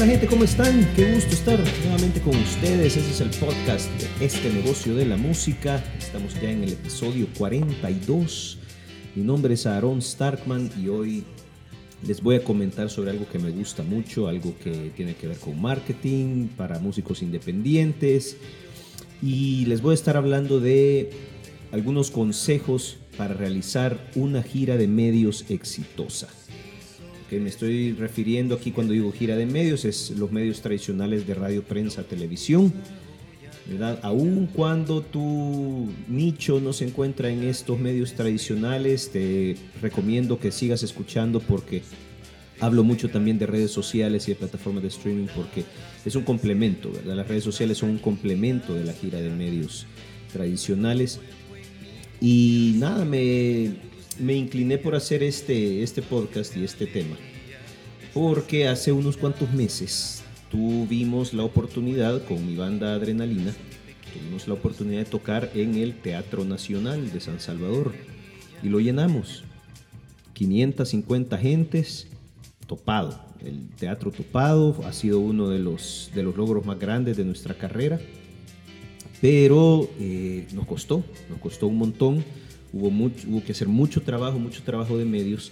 Hola gente, ¿cómo están? Qué gusto estar nuevamente con ustedes. Este es el podcast de este negocio de la música. Estamos ya en el episodio 42. Mi nombre es Aaron Starkman y hoy les voy a comentar sobre algo que me gusta mucho, algo que tiene que ver con marketing para músicos independientes. Y les voy a estar hablando de algunos consejos para realizar una gira de medios exitosa. Que me estoy refiriendo aquí cuando digo gira de medios es los medios tradicionales de radio, prensa, televisión. ¿verdad? Aun cuando tu nicho no se encuentra en estos medios tradicionales, te recomiendo que sigas escuchando porque hablo mucho también de redes sociales y de plataformas de streaming porque es un complemento. Las redes sociales son un complemento de la gira de medios tradicionales. Y nada, me, me incliné por hacer este, este podcast y este tema. Porque hace unos cuantos meses tuvimos la oportunidad con mi banda Adrenalina, tuvimos la oportunidad de tocar en el Teatro Nacional de San Salvador y lo llenamos. 550 gentes, topado. El teatro topado ha sido uno de los, de los logros más grandes de nuestra carrera, pero eh, nos costó, nos costó un montón. Hubo, mucho, hubo que hacer mucho trabajo, mucho trabajo de medios,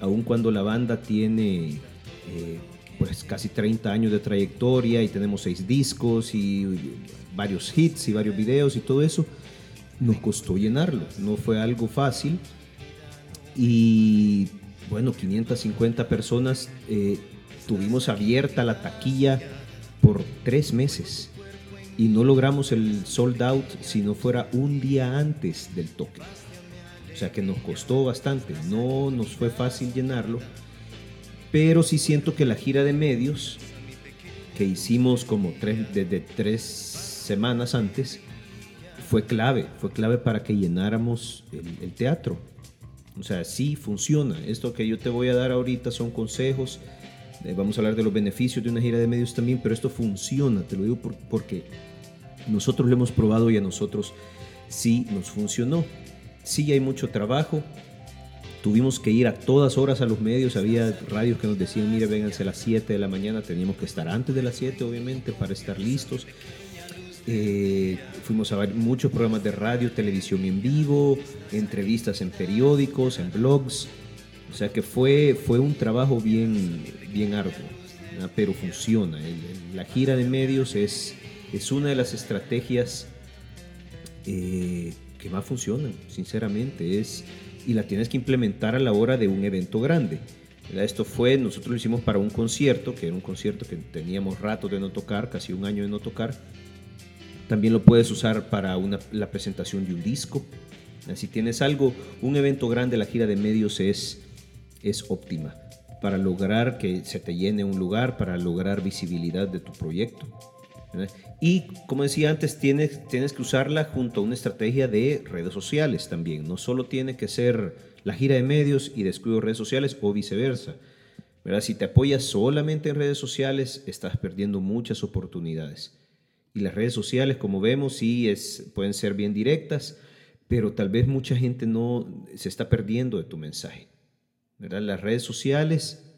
aun cuando la banda tiene eh, pues casi 30 años de trayectoria y tenemos seis discos y varios hits y varios videos y todo eso, nos costó llenarlo. No fue algo fácil. Y bueno, 550 personas, eh, tuvimos abierta la taquilla por tres meses y no logramos el sold out si no fuera un día antes del toque. O sea que nos costó bastante, no nos fue fácil llenarlo, pero sí siento que la gira de medios que hicimos como tres, desde tres semanas antes fue clave, fue clave para que llenáramos el, teatro. O sea, sí funciona. Esto que yo te voy a dar ahorita son consejos. Eh, vamos a hablar de los beneficios de una gira de medios también, pero esto funciona, te lo digo por, porque nosotros lo hemos probado y a nosotros sí nos funcionó. Sí hay mucho trabajo. Tuvimos que ir a todas horas a los medios. Había radios que nos decían, mire, vénganse a las 7 de la mañana. Teníamos que estar antes de las 7, obviamente, para estar listos. Eh, fuimos a ver muchos programas de radio, televisión en vivo, entrevistas en periódicos, en blogs. O sea que fue, fue un trabajo bien, bien arduo, pero funciona. La gira de medios es, es una de las estrategias eh, que más funcionan, sinceramente. Es, y la tienes que implementar a la hora de un evento grande. Esto fue, nosotros lo hicimos para un concierto, que era un concierto que teníamos rato de no tocar, casi un año de no tocar. También lo puedes usar para una, la presentación de un disco. Si tienes algo, un evento grande, la gira de medios es, es óptima para lograr que se te llene un lugar, para lograr visibilidad de tu proyecto. Y como decía antes, tienes, tienes que usarla junto a una estrategia de redes sociales también. No solo tiene que ser la gira de medios y descuido redes sociales o viceversa. ¿verdad? Si te apoyas solamente en redes sociales, estás perdiendo muchas oportunidades. Y las redes sociales, como vemos, sí es, pueden ser bien directas, pero tal vez mucha gente no se está perdiendo de tu mensaje. ¿verdad? Las redes sociales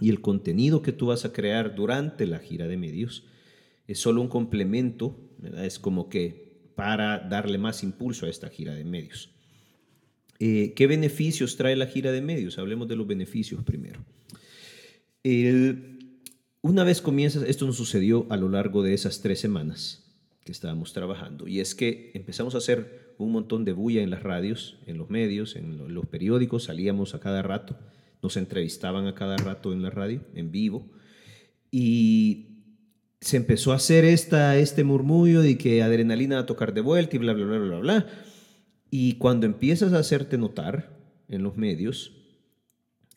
y el contenido que tú vas a crear durante la gira de medios es solo un complemento, es como que para darle más impulso a esta gira de medios. Eh, ¿Qué beneficios trae la gira de medios? Hablemos de los beneficios primero. Una vez comienzas, esto nos sucedió a lo largo de esas tres semanas que estábamos trabajando, y es que empezamos a hacer un montón de bulla en las radios, en los medios, en los periódicos, salíamos a cada rato, nos entrevistaban a cada rato en la radio, en vivo, y se empezó a hacer esta, este murmullo de que adrenalina va a tocar de vuelta y bla, bla, bla, bla, bla. Y cuando empiezas a hacerte notar en los medios,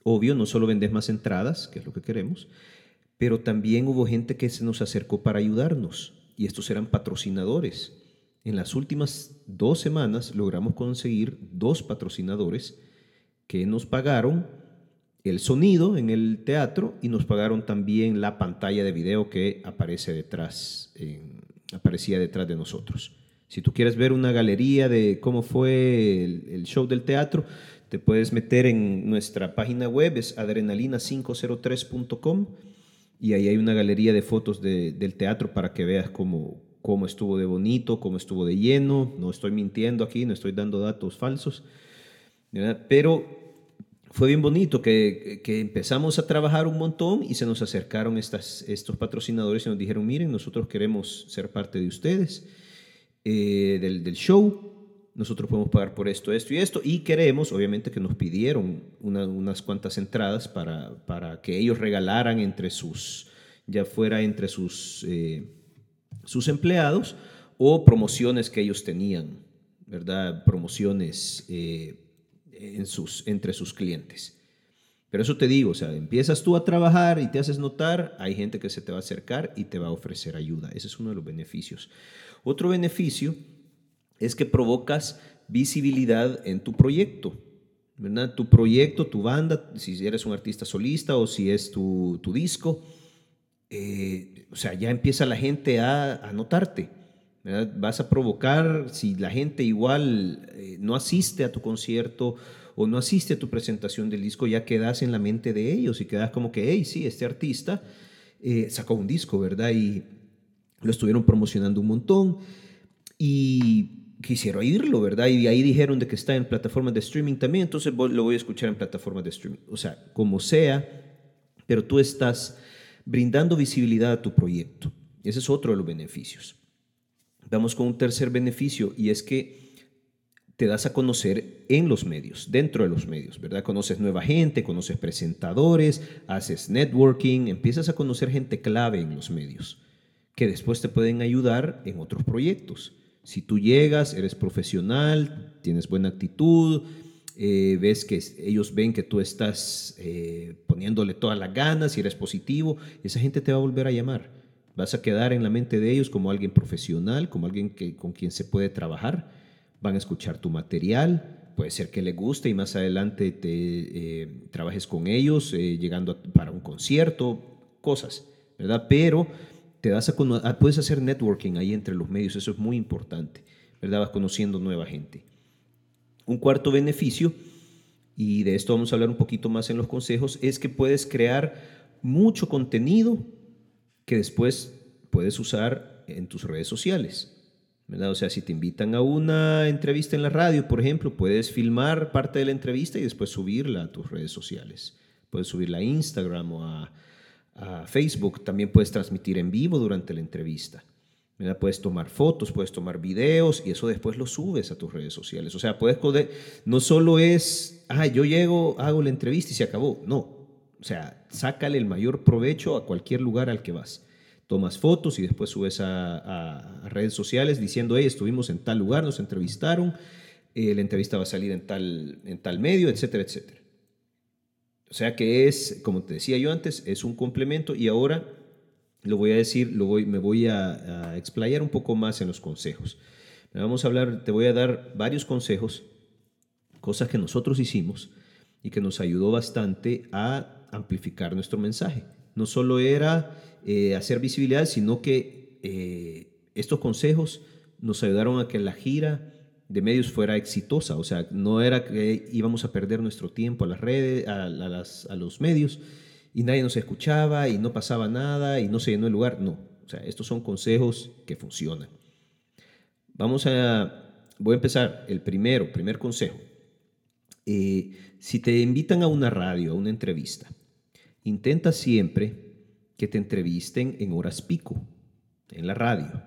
obvio, no solo vendes más entradas, que es lo que queremos, pero también hubo gente que se nos acercó para ayudarnos y estos eran patrocinadores. En las últimas dos semanas logramos conseguir dos patrocinadores que nos pagaron el sonido en el teatro y nos pagaron también la pantalla de video que aparece detrás, aparecía detrás de nosotros. Si tú quieres ver una galería de cómo fue el, show del teatro, te puedes meter en nuestra página web, es adrenalina503.com y ahí hay una galería de fotos del teatro para que veas cómo, cómo estuvo de bonito, cómo estuvo de lleno. No estoy mintiendo aquí, no estoy dando datos falsos. Pero fue bien bonito que, que, empezamos a trabajar un montón y se nos acercaron estas, estos patrocinadores y nos dijeron, miren, nosotros queremos ser parte de ustedes, eh, del, del, show, nosotros podemos pagar por esto, esto y esto, y queremos, obviamente que nos pidieron unas cuantas entradas para, para, que ellos regalaran entre sus, ya fuera entre sus, eh, sus empleados o promociones que ellos tenían, ¿verdad? Promociones. Eh, en sus, entre sus clientes. Pero eso te digo, o sea, empiezas tú a trabajar y te haces notar, hay gente que se te va a acercar y te va a ofrecer ayuda. Ese es uno de los beneficios. Otro beneficio es que provocas visibilidad en tu proyecto. ¿verdad? Tu proyecto, tu banda, si eres un artista solista o si es tu, disco, eh, o sea, ya empieza la gente a notarte. Vas a provocar, si la gente igual eh, no asiste a tu concierto o no asiste a tu presentación del disco, ya quedas en la mente de ellos y quedas como que, hey, sí, este artista eh, sacó un disco, ¿verdad? Y lo estuvieron promocionando un montón y quisiera oírlo, ¿verdad? Y ahí dijeron de que está en plataformas de streaming también, entonces lo voy a escuchar en plataformas de streaming. O sea, como sea, pero tú estás brindando visibilidad a tu proyecto. Ese es otro de los beneficios. Vamos con un tercer beneficio y es que te das a conocer en los medios, dentro de los medios, ¿verdad? Conoces nueva gente, conoces presentadores, haces networking, empiezas a conocer gente clave en los medios que después te pueden ayudar en otros proyectos. Si tú llegas, eres profesional, tienes buena actitud, eh, ves que ellos ven que tú estás eh, poniéndole todas las ganas y eres positivo, esa gente te va a volver a llamar. Vas a quedar en la mente de ellos como alguien profesional, como alguien que, con quien se puede trabajar. Van a escuchar tu material, puede ser que le guste y más adelante te eh, trabajes con ellos, eh, llegando para un concierto, cosas, ¿verdad? Pero te das a, ah, puedes hacer networking ahí entre los medios, eso es muy importante, ¿verdad? Vas conociendo nueva gente. Un cuarto beneficio, y de esto vamos a hablar un poquito más en los consejos, es que puedes crear mucho contenido que después puedes usar en tus redes sociales. O sea, si te invitan a una entrevista en la radio, por ejemplo, puedes filmar parte de la entrevista y después subirla a tus redes sociales. Puedes subirla a Instagram o a, Facebook. También puedes transmitir en vivo durante la entrevista. Puedes tomar fotos, puedes tomar videos y eso después lo subes a tus redes sociales. O sea, puedes no solo es, ah, yo llego, hago la entrevista y se acabó. No, o sea, sácale el mayor provecho a cualquier lugar al que vas. Tomas fotos y después subes a, redes sociales diciendo, hey, estuvimos en tal lugar, nos entrevistaron, eh, la entrevista va a salir en tal, en tal medio, etcétera, etcétera. O sea que es, como te decía yo antes, es un complemento y ahora lo voy a decir, lo voy, me voy a, a explayar un poco más en los consejos. Vamos a hablar, te voy a dar varios consejos, cosas que nosotros hicimos y que nos ayudó bastante a amplificar nuestro mensaje. No solo era eh, hacer visibilidad, sino que eh, estos consejos nos ayudaron a que la gira de medios fuera exitosa. O sea, no era que íbamos a perder nuestro tiempo a las redes, a, los medios, y nadie nos escuchaba y no pasaba nada y no se llenó el lugar. No, o sea, estos son consejos que funcionan. Vamos a, voy a empezar. El primero, primer consejo. Eh, si te invitan a una radio, a una entrevista, intenta siempre que te entrevisten en horas pico, en la radio.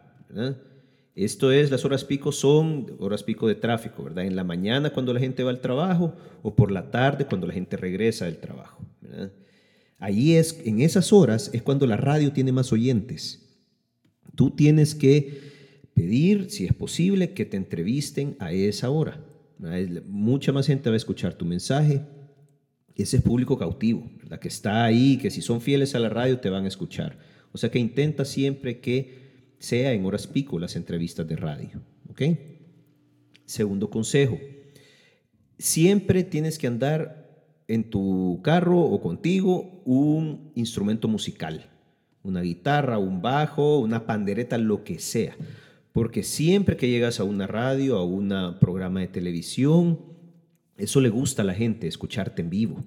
Esto es, las horas pico son horas pico de tráfico, ¿verdad? En la mañana cuando la gente va al trabajo o por la tarde cuando la gente regresa del trabajo. Ahí es, en esas horas es cuando la radio tiene más oyentes. Tú tienes que pedir, si es posible, que te entrevisten a esa hora. Mucha más gente va a escuchar tu mensaje. Ese es público cautivo, ¿verdad? que está ahí, que si son fieles a la radio te van a escuchar. O sea que intenta siempre que sea en horas pico las entrevistas de radio. ¿ok? Segundo consejo, siempre tienes que andar en tu carro o contigo un instrumento musical, una guitarra, un bajo, una pandereta, lo que sea. Porque siempre que llegas a una radio, a un programa de televisión, eso le gusta a la gente, escucharte en vivo.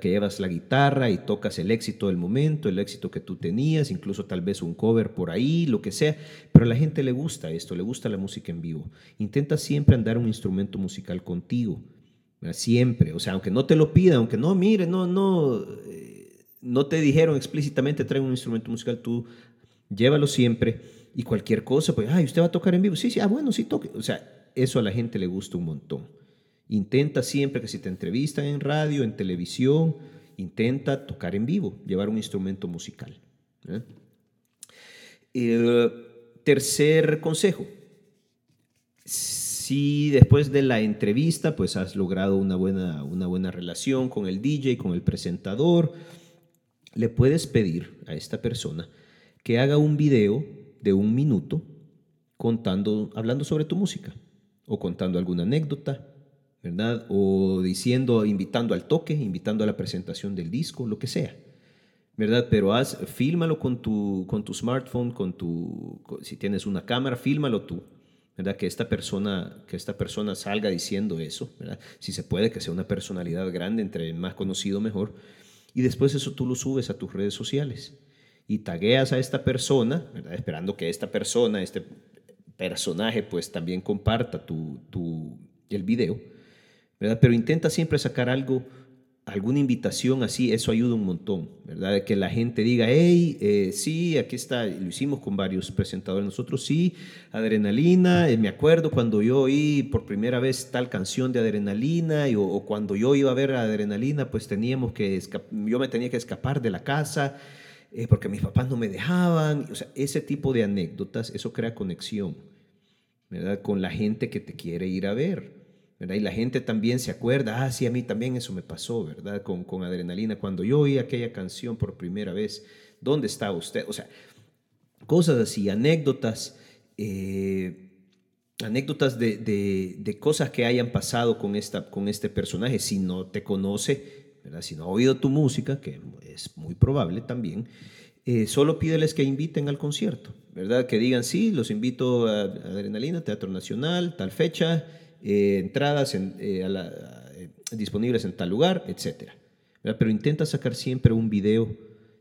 que llevas la guitarra y tocas el éxito del momento, el éxito que tú tenías, incluso tal vez un cover por ahí, lo que sea, pero a la gente le gusta esto, le gusta la música en vivo. Intenta siempre andar un instrumento musical contigo, siempre, o sea, aunque no te lo pida, aunque no, mire, no, no, eh, no te dijeron explícitamente trae un instrumento musical, tú llévalo siempre y cualquier cosa, pues, ay, usted va a tocar en vivo, sí, sí, ah, bueno, sí toque, o sea, eso a la gente le gusta un montón. Intenta siempre que si te entrevistan en radio, en televisión, intenta tocar en vivo, llevar un instrumento musical. ¿eh? El tercer consejo, si después de la entrevista pues has logrado una buena, una buena relación con el DJ, con el presentador, le puedes pedir a esta persona que haga un video de un minuto contando, hablando sobre tu música o contando alguna anécdota ¿verdad? O diciendo, invitando al toque, invitando a la presentación del disco, lo que sea, ¿verdad? Pero haz, fílmalo con tu, con tu smartphone, con tu, si tienes una cámara, fílmalo tú, ¿verdad? Que esta persona, que esta persona salga diciendo eso, ¿verdad? Si se puede, que sea una personalidad grande, entre más conocido mejor. Y después eso tú lo subes a tus redes sociales y tagueas a esta persona, ¿verdad? Esperando que esta persona, este personaje, pues también comparta tu, tu, el video pero intenta siempre sacar algo, alguna invitación así, eso ayuda un montón, ¿verdad? Que la gente diga, hey, eh, sí, aquí está, lo hicimos con varios presentadores nosotros, sí, Adrenalina, eh, me acuerdo cuando yo oí por primera vez tal canción de Adrenalina, o, cuando yo iba a ver Adrenalina, pues teníamos que, yo me tenía que escapar de la casa, eh, porque mis papás no me dejaban, o sea, ese tipo de anécdotas, eso crea conexión, ¿verdad? Con la gente que te quiere ir a ver. Y la gente también se acuerda, ah, sí, a mí también eso me pasó, ¿verdad? Con, con adrenalina. Cuando yo oí aquella canción por primera vez, ¿dónde está usted? O sea, cosas así, anécdotas, eh, anécdotas de, de, cosas que hayan pasado con, esta, con este personaje. Si no te conoce, ¿verdad? si no ha oído tu música, que es muy probable también, eh, solo pídeles que inviten al concierto, ¿verdad? Que digan, sí, los invito a Adrenalina, Teatro Nacional, tal fecha eh, entradas eh, eh, disponibles en tal lugar, etc. Pero intenta sacar siempre un video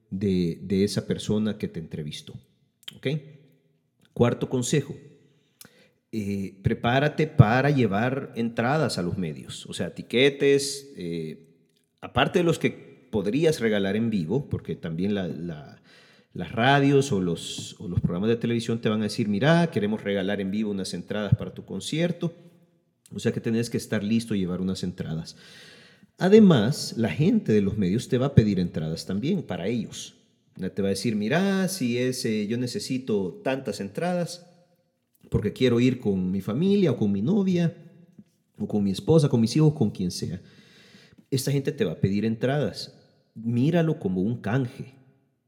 de, esa persona que te entrevistó. Cuarto consejo, prepárate para llevar entradas a los medios, o sea, tiquetes, aparte de los que podrías regalar en vivo, porque también las radios o los, o los programas de televisión te van a decir, mira, queremos regalar en vivo unas entradas para tu concierto. O sea que tenés que estar listo y llevar unas entradas. Además, la gente de los medios te va a pedir entradas también para ellos. Te va a decir, mira, si es, yo necesito tantas entradas porque quiero ir con mi familia o con mi novia o con mi esposa, con mis hijos, con quien sea. Esta gente te va a pedir entradas. Míralo como un canje.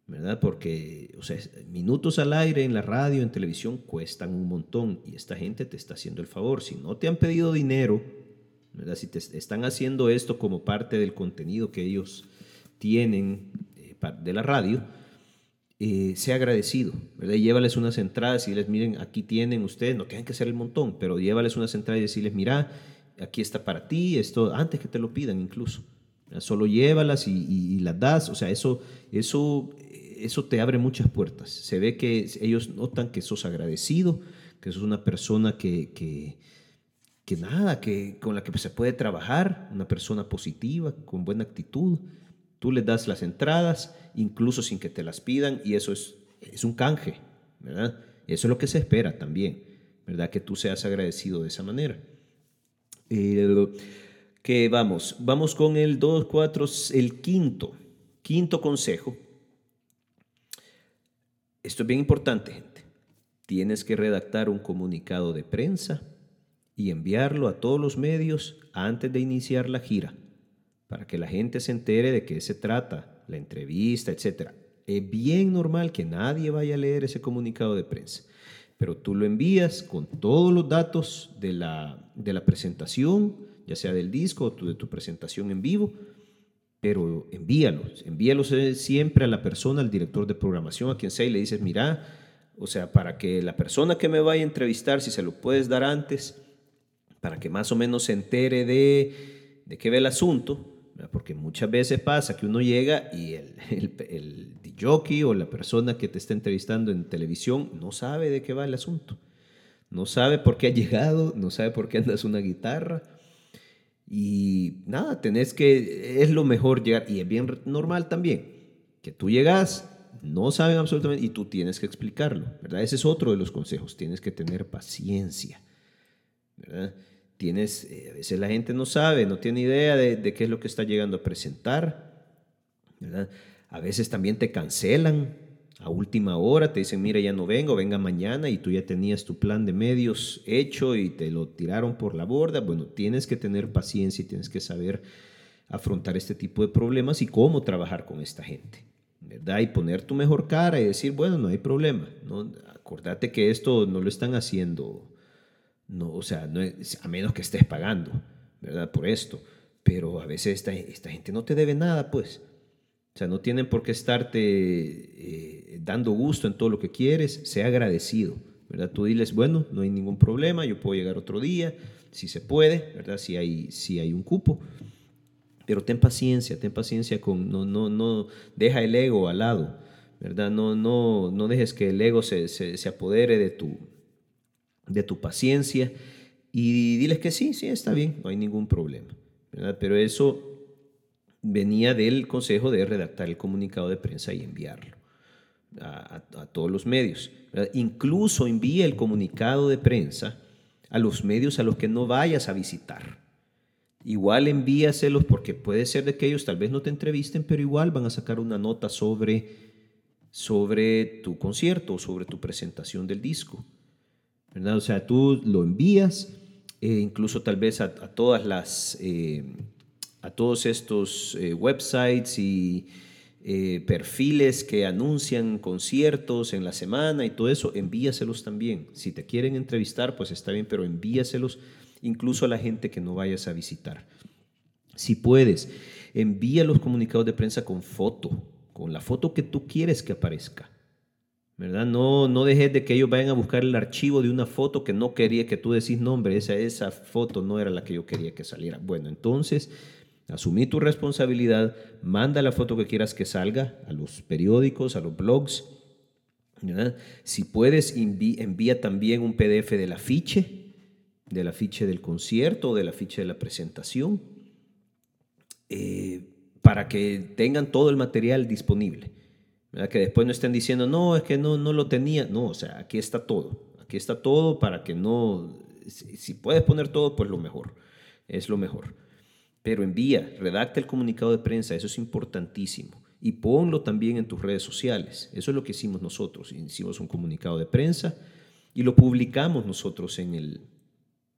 ¿Verdad? Porque, o sea, minutos al aire en la radio, en televisión, cuestan un montón y esta gente te está haciendo el favor. Si no te han pedido dinero, ¿verdad? Si te están haciendo esto como parte del contenido que ellos tienen eh, de la radio, eh, sea agradecido, ¿verdad? llévales unas entradas y les miren, aquí tienen ustedes, no tienen que hacer el montón, pero llévales unas entradas y decirles, mira, aquí está para ti, esto, antes que te lo pidan incluso. Solo llévalas y, las das, o sea, eso, eso eso te abre muchas puertas. Se ve que ellos notan que sos agradecido, que sos una persona que, que, nada, que con la que se puede trabajar, una persona positiva, con buena actitud. Tú les das las entradas, incluso sin que te las pidan, y eso es, es un canje, ¿verdad? Eso es lo que se espera también, ¿verdad? Que tú seas agradecido de esa manera. Que vamos, vamos con el 2, 4, el quinto, quinto consejo esto es bien importante, gente. Tienes que redactar un comunicado de prensa y enviarlo a todos los medios antes de iniciar la gira, para que la gente se entere de qué se trata, la entrevista, etc. Es bien normal que nadie vaya a leer ese comunicado de prensa, pero tú lo envías con todos los datos de la, de la presentación, ya sea del disco o de tu presentación en vivo, pero envíalos, envíalos eh, siempre a la persona, al director de programación, a quien sea, y le dices, mira, o sea, para que la persona que me vaya a entrevistar, si se lo puedes dar antes, para que más o menos se entere de, de qué ve el asunto, porque muchas veces pasa que uno llega y el, el, el jockey o la persona que te está entrevistando en televisión no sabe de qué va el asunto. No sabe por qué ha llegado, no sabe por qué andas una guitarra. Y nada, tenés que, es lo mejor llegar, y es bien normal también, que tú llegas, no saben absolutamente, y tú tienes que explicarlo, ¿verdad? Ese es otro de los consejos, tienes que tener paciencia, ¿verdad? Tienes, eh, a veces la gente no sabe, no tiene idea de, de qué es lo que está llegando a presentar, ¿verdad? A veces también te cancelan a última hora, te dicen, mira, ya no vengo, venga mañana y tú ya tenías tu plan de medios hecho y te lo tiraron por la borda. Bueno, tienes que tener paciencia y tienes que saber afrontar este tipo de problemas y cómo trabajar con esta gente, ¿verdad? Y poner tu mejor cara y decir, bueno, no hay problema, ¿no? Acordate que esto no lo están haciendo, no, o sea, no a menos que estés pagando, ¿verdad? Por esto. Pero a veces esta, esta gente no te debe nada, pues. O sea, no tienen por qué estarte eh, dando gusto en todo lo que quieres, sea agradecido, ¿verdad? Tú diles, bueno, no hay ningún problema, yo puedo llegar otro día, si se puede, ¿verdad? Si hay, si hay un cupo. Pero ten paciencia, ten paciencia con, no, no, no, deja el ego al lado, ¿verdad? No, no, no dejes que el ego se, se, se apodere de tu, de tu paciencia y diles que sí, sí, está bien, no hay ningún problema, ¿verdad? Pero eso venía del consejo de redactar el comunicado de prensa y enviarlo a, todos los medios. Incluso envía el comunicado de prensa a los medios a los que no vayas a visitar. Igual envíaselos porque puede ser de que ellos tal vez no te entrevisten, pero igual van a sacar una nota sobre, sobre tu concierto, sobre tu presentación del disco. O sea, tú lo envías, eh, incluso tal vez a, todas las... Eh, a todos estos eh, websites y eh, perfiles que anuncian conciertos en la semana y todo eso, envíaselos también. Si te quieren entrevistar, pues está bien, pero envíaselos incluso a la gente que no vayas a visitar. Si puedes, envía los comunicados de prensa con foto, con la foto que tú quieres que aparezca. ¿verdad? No, no dejes de que ellos vayan a buscar el archivo de una foto que no quería que tú decís, nombre, esa, esa foto no era la que yo quería que saliera. Bueno, entonces Asumí tu responsabilidad, manda la foto que quieras que salga a los periódicos, a los blogs. Si puedes, envía también un PDF del afiche, del afiche del concierto o del afiche de la presentación, eh, para que tengan todo el material disponible. Que después no estén diciendo, no, es que no, no lo tenía. No, o sea, aquí está todo. Aquí está todo para que no... si puedes poner todo, pues lo mejor. Es lo mejor. Pero envía, redacta el comunicado de prensa, eso es importantísimo. Y ponlo también en tus redes sociales. Eso es lo que hicimos nosotros. Hicimos un comunicado de prensa y lo publicamos nosotros en, el,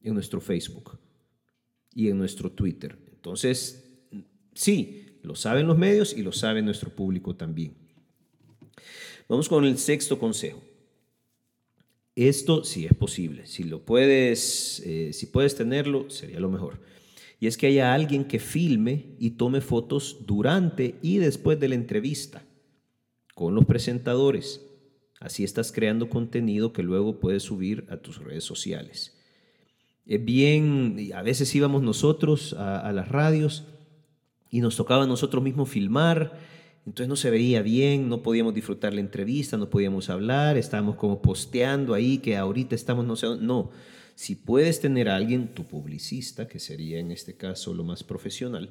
en nuestro Facebook y en nuestro Twitter. Entonces, sí, lo saben los medios y lo sabe nuestro público también. Vamos con el sexto consejo. Esto sí es posible. Si lo puedes, eh, si puedes tenerlo, sería lo mejor y es que haya alguien que filme y tome fotos durante y después de la entrevista con los presentadores. Así estás creando contenido que luego puedes subir a tus redes sociales. Es bien, a veces íbamos nosotros a, las radios y nos tocaba a nosotros mismos filmar, entonces no se veía bien, no podíamos disfrutar la entrevista, no podíamos hablar, estábamos como posteando ahí que ahorita estamos, no sé, no. Si puedes tener a alguien, tu publicista, que sería en este caso lo más profesional,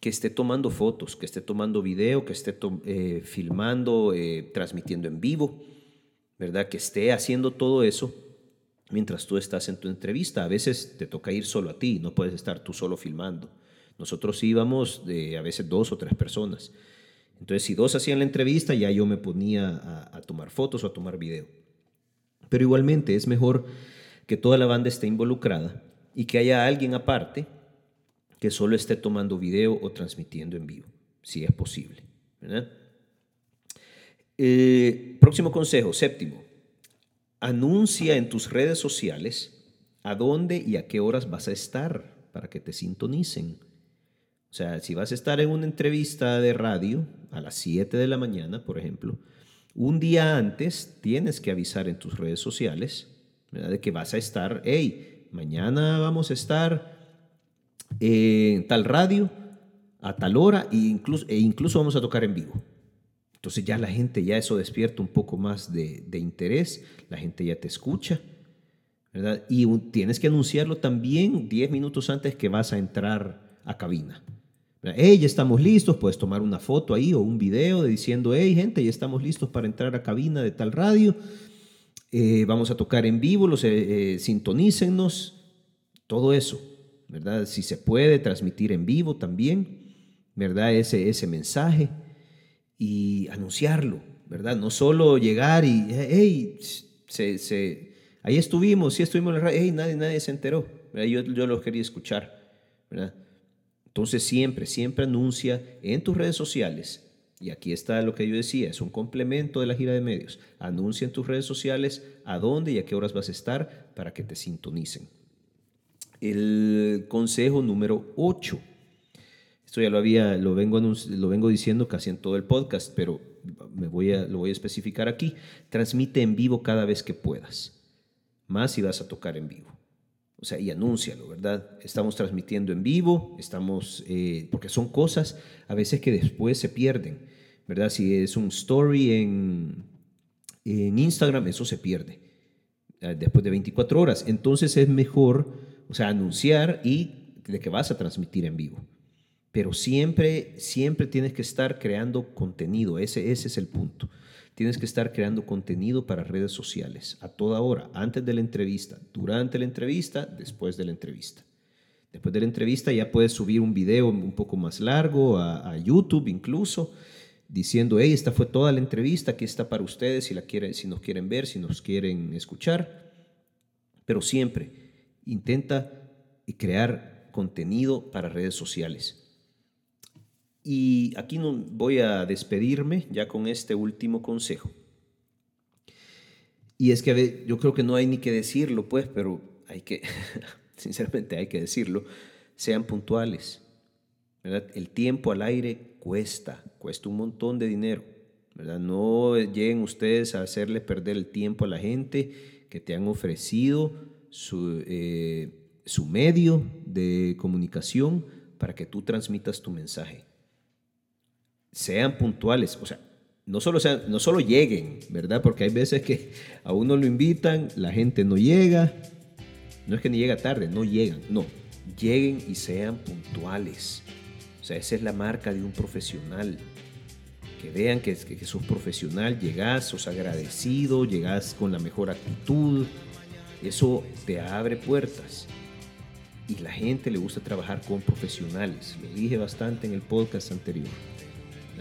que esté tomando fotos, que esté tomando video, que esté eh, filmando, eh, transmitiendo en vivo, ¿verdad? Que esté haciendo todo eso mientras tú estás en tu entrevista. A veces te toca ir solo a ti, no puedes estar tú solo filmando. Nosotros íbamos de a veces dos o tres personas. Entonces, si dos hacían la entrevista, ya yo me ponía a, tomar fotos o a tomar video. Pero igualmente es mejor que toda la banda esté involucrada y que haya alguien aparte que solo esté tomando video o transmitiendo en vivo, si es posible. Eh, próximo consejo, séptimo, anuncia en tus redes sociales a dónde y a qué horas vas a estar para que te sintonicen. O sea, si vas a estar en una entrevista de radio a las 7 de la mañana, por ejemplo, un día antes tienes que avisar en tus redes sociales de que vas a estar, hey, mañana vamos a estar en tal radio a tal hora e incluso, e incluso vamos a tocar en vivo. Entonces ya la gente, ya eso despierta un poco más de, interés, la gente ya te escucha, ¿verdad? Y tienes que anunciarlo también 10 minutos antes que vas a entrar a cabina. Hey, ya estamos listos, puedes tomar una foto ahí o un video diciendo, hey gente, ya estamos listos para entrar a cabina de tal radio, eh, vamos a tocar en vivo, los, eh, eh, sintonícennos, todo eso, ¿verdad? Si se puede transmitir en vivo también, ¿verdad? Ese, ese mensaje y anunciarlo, ¿verdad? No solo llegar y, hey, se, se, ahí estuvimos, sí estuvimos en la radio, hey, nadie, nadie se enteró, Yo, yo lo quería escuchar, ¿verdad? Entonces siempre, siempre anuncia en tus redes sociales. Y aquí está lo que yo decía, es un complemento de la gira de medios. Anuncia en tus redes sociales a dónde y a qué horas vas a estar para que te sintonicen. El consejo número 8. Esto ya lo había, lo vengo, lo vengo diciendo casi en todo el podcast, pero me voy a, lo voy a especificar aquí. Transmite en vivo cada vez que puedas. Más si vas a tocar en vivo. O sea, y anúncialo, ¿verdad? Estamos transmitiendo en vivo, estamos, eh, porque son cosas a veces que después se pierden, ¿verdad? Si es un story en, en Instagram, eso se pierde eh, después de 24 horas. Entonces es mejor, o sea, anunciar y de que vas a transmitir en vivo. Pero siempre, siempre tienes que estar creando contenido, ese, ese es el punto. Tienes que estar creando contenido para redes sociales a toda hora, antes de la entrevista, durante la entrevista, después de la entrevista. Después de la entrevista ya puedes subir un video un poco más largo a, YouTube incluso, diciendo, hey, esta fue toda la entrevista, aquí está para ustedes si, la quieren, si nos quieren ver, si nos quieren escuchar. Pero siempre intenta crear contenido para redes sociales. Y aquí no voy a despedirme ya con este último consejo. Y es que yo creo que no hay ni que decirlo, pues, pero hay que, sinceramente hay que decirlo, sean puntuales. El tiempo al aire cuesta, cuesta un montón de dinero. ¿verdad? No lleguen ustedes a hacerle perder el tiempo a la gente que te han ofrecido su, eh, su medio de comunicación para que tú transmitas tu mensaje sean puntuales, o sea, no solo, sean, no solo lleguen, ¿verdad? Porque hay veces que a uno lo invitan, la gente no llega, no es que ni llega tarde, no llegan, no, lleguen y sean puntuales. O sea, esa es la marca de un profesional. Que vean que, que, que sos profesional, llegás, sos agradecido, llegás con la mejor actitud. Eso te abre puertas. Y la gente le gusta trabajar con profesionales. Lo dije bastante en el podcast anterior.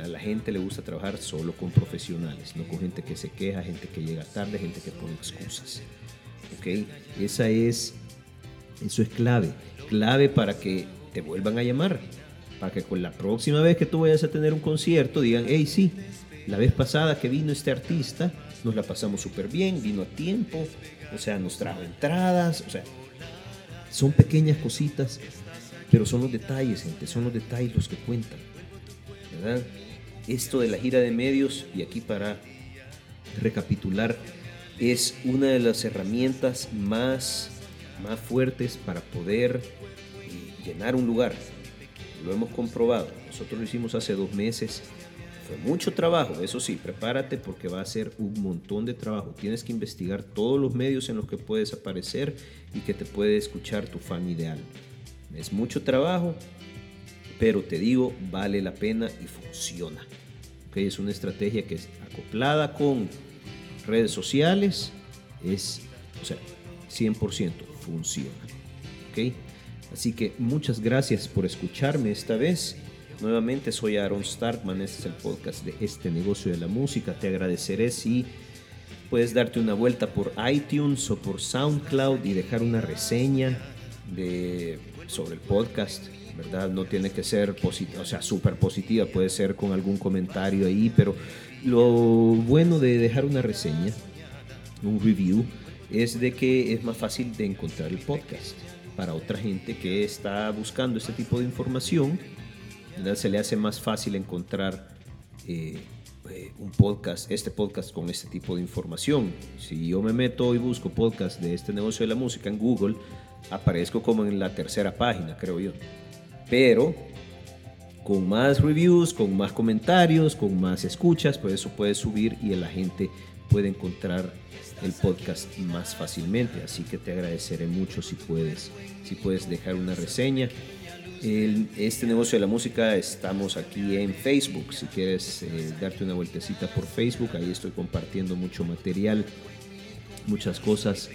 A la gente le gusta trabajar solo con profesionales, no con gente que se queja, gente que llega tarde, gente que pone excusas. ¿Ok? Esa es, eso es clave. Clave para que te vuelvan a llamar. Para que con la próxima vez que tú vayas a tener un concierto digan, hey, sí, la vez pasada que vino este artista, nos la pasamos súper bien, vino a tiempo, o sea, nos trajo entradas, o sea, son pequeñas cositas, pero son los detalles, gente, son los detalles los que cuentan. ¿Verdad? esto de la gira de medios, y aquí para recapitular, es una de las herramientas más, más fuertes para poder eh, llenar un lugar. Lo hemos comprobado. Nosotros lo hicimos hace dos meses. Fue mucho trabajo, eso sí, prepárate porque va a ser un montón de trabajo. Tienes que investigar todos los medios en los que puedes aparecer y que te puede escuchar tu fan ideal. Es mucho trabajo, pero te digo, vale la pena y funciona. ¿Okay? Es una estrategia que es acoplada con redes sociales, es, o sea, 100% funciona. ¿Okay? Así que muchas gracias por escucharme esta vez. Nuevamente soy Aaron Starkman, este es el podcast de este negocio de la música. Te agradeceré si puedes darte una vuelta por iTunes o por SoundCloud y dejar una reseña de, sobre el podcast ¿verdad? No tiene que ser positiva, o sea, súper positiva, puede ser con algún comentario ahí, pero lo bueno de dejar una reseña, un review, es de que es más fácil de encontrar el podcast para otra gente que está buscando este tipo de información. ¿verdad? Se le hace más fácil encontrar eh, eh, un podcast, este podcast con este tipo de información. Si yo me meto y busco podcast de este negocio de la música en Google, aparezco como en la tercera página, creo yo. Pero con más reviews, con más comentarios, con más escuchas, por eso puedes subir y la gente puede encontrar el podcast más fácilmente. Así que te agradeceré mucho si puedes, si puedes dejar una reseña. este negocio de la música estamos aquí en Facebook. Si quieres eh, darte una vueltecita por Facebook, ahí estoy compartiendo mucho material, muchas cosas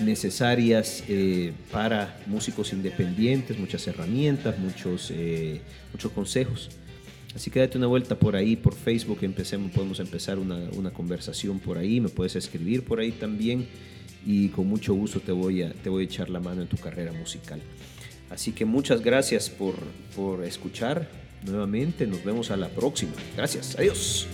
necesarias eh, para músicos independientes, muchas herramientas, muchos, eh, muchos consejos. Así que date una vuelta por ahí, por Facebook, empecemos, podemos empezar una, una, conversación por ahí, me puedes escribir por ahí también y con mucho gusto te voy a, te voy a echar la mano en tu carrera musical. Así que muchas gracias por, por escuchar nuevamente, nos vemos a la próxima. Gracias, adiós.